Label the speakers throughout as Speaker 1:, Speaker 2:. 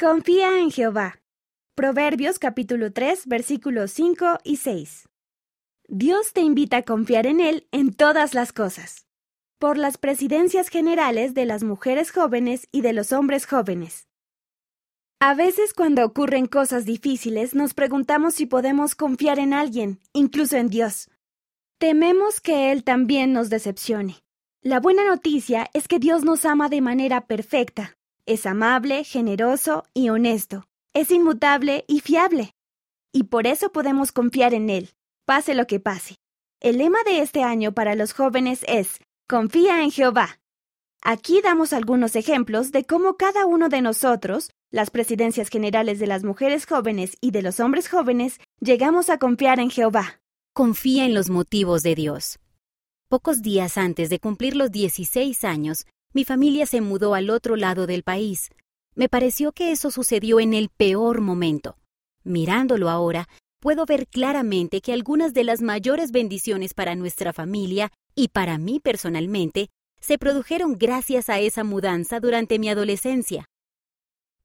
Speaker 1: Confía en Jehová. Proverbios capítulo 3 versículos 5 y 6. Dios te invita a confiar en Él en todas las cosas. Por las presidencias generales de las mujeres jóvenes y de los hombres jóvenes. A veces cuando ocurren cosas difíciles nos preguntamos si podemos confiar en alguien, incluso en Dios. Tememos que Él también nos decepcione. La buena noticia es que Dios nos ama de manera perfecta. Es amable, generoso y honesto. Es inmutable y fiable. Y por eso podemos confiar en Él, pase lo que pase. El lema de este año para los jóvenes es Confía en Jehová. Aquí damos algunos ejemplos de cómo cada uno de nosotros las presidencias generales de las mujeres jóvenes y de los hombres jóvenes, llegamos a confiar en Jehová.
Speaker 2: Confía en los motivos de Dios. Pocos días antes de cumplir los 16 años, mi familia se mudó al otro lado del país. Me pareció que eso sucedió en el peor momento. Mirándolo ahora, puedo ver claramente que algunas de las mayores bendiciones para nuestra familia y para mí personalmente se produjeron gracias a esa mudanza durante mi adolescencia.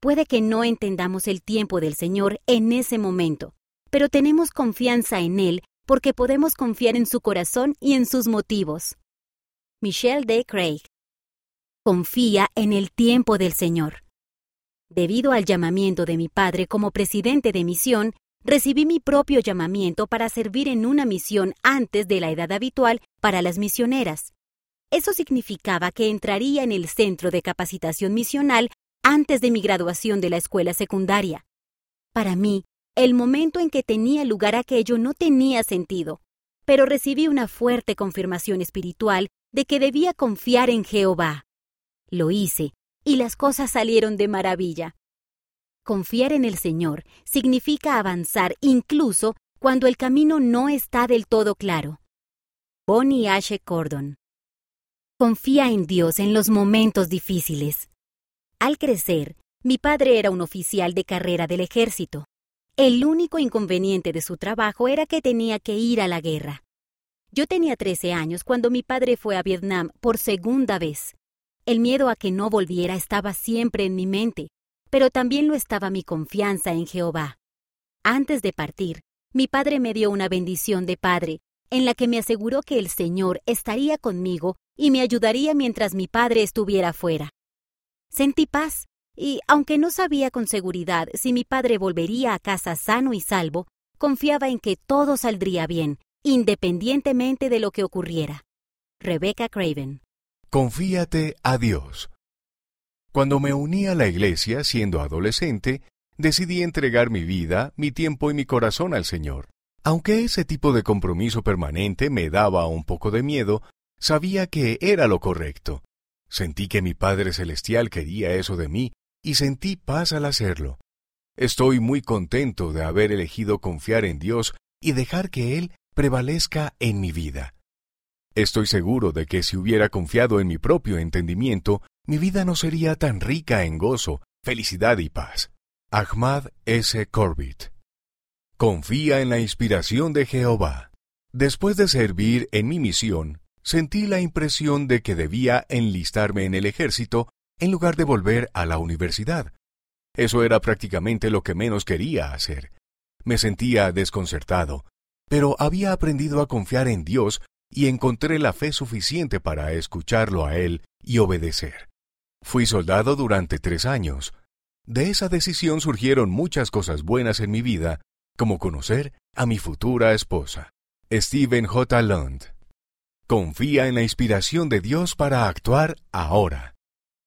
Speaker 2: Puede que no entendamos el tiempo del Señor en ese momento, pero tenemos confianza en Él porque podemos confiar en su corazón y en sus motivos. Michelle D. Craig. Confía en el tiempo del Señor. Debido al llamamiento de mi padre como presidente de misión, recibí mi propio llamamiento para servir en una misión antes de la edad habitual para las misioneras. Eso significaba que entraría en el centro de capacitación misional antes de mi graduación de la escuela secundaria. Para mí, el momento en que tenía lugar aquello no tenía sentido, pero recibí una fuerte confirmación espiritual de que debía confiar en Jehová. Lo hice, y las cosas salieron de maravilla. Confiar en el Señor significa avanzar incluso cuando el camino no está del todo claro. Bonnie Ashe Cordon. Confía en Dios en los momentos difíciles. Al crecer, mi padre era un oficial de carrera del ejército. El único inconveniente de su trabajo era que tenía que ir a la guerra. Yo tenía 13 años cuando mi padre fue a Vietnam por segunda vez. El miedo a que no volviera estaba siempre en mi mente, pero también lo estaba mi confianza en Jehová. Antes de partir, mi padre me dio una bendición de padre, en la que me aseguró que el Señor estaría conmigo y me ayudaría mientras mi padre estuviera fuera. Sentí paz, y aunque no sabía con seguridad si mi padre volvería a casa sano y salvo, confiaba en que todo saldría bien, independientemente de lo que ocurriera. Rebecca Craven.
Speaker 3: Confíate a Dios. Cuando me uní a la iglesia siendo adolescente, decidí entregar mi vida, mi tiempo y mi corazón al Señor. Aunque ese tipo de compromiso permanente me daba un poco de miedo, sabía que era lo correcto. Sentí que mi Padre Celestial quería eso de mí y sentí paz al hacerlo. Estoy muy contento de haber elegido confiar en Dios y dejar que Él prevalezca en mi vida. Estoy seguro de que si hubiera confiado en mi propio entendimiento, mi vida no sería tan rica en gozo, felicidad y paz. Ahmad S. Corbett. Confía en la inspiración de Jehová. Después de servir en mi misión, sentí la impresión de que debía enlistarme en el ejército en lugar de volver a la universidad. Eso era prácticamente lo que menos quería hacer. Me sentía desconcertado, pero había aprendido a confiar en Dios y encontré la fe suficiente para escucharlo a Él y obedecer. Fui soldado durante tres años. De esa decisión surgieron muchas cosas buenas en mi vida, como conocer a mi futura esposa, Stephen J. Lund. Confía en la inspiración de Dios para actuar ahora.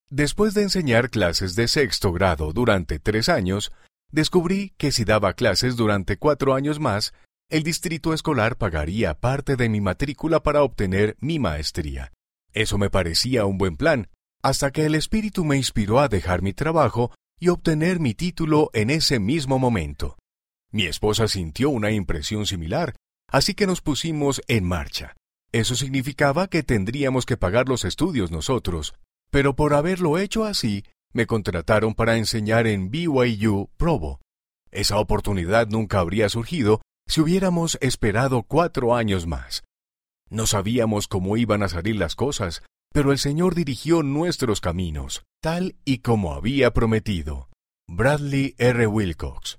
Speaker 3: Después de enseñar clases de sexto grado durante tres años, descubrí que si daba clases durante cuatro años más, el distrito escolar pagaría parte de mi matrícula para obtener mi maestría. Eso me parecía un buen plan, hasta que el Espíritu me inspiró a dejar mi trabajo y obtener mi título en ese mismo momento. Mi esposa sintió una impresión similar, así que nos pusimos en marcha. Eso significaba que tendríamos que pagar los estudios nosotros, pero por haberlo hecho así, me contrataron para enseñar en BYU Provo. Esa oportunidad nunca habría surgido si hubiéramos esperado cuatro años más. No sabíamos cómo iban a salir las cosas, pero el Señor dirigió nuestros caminos, tal y como había prometido. Bradley R. Wilcox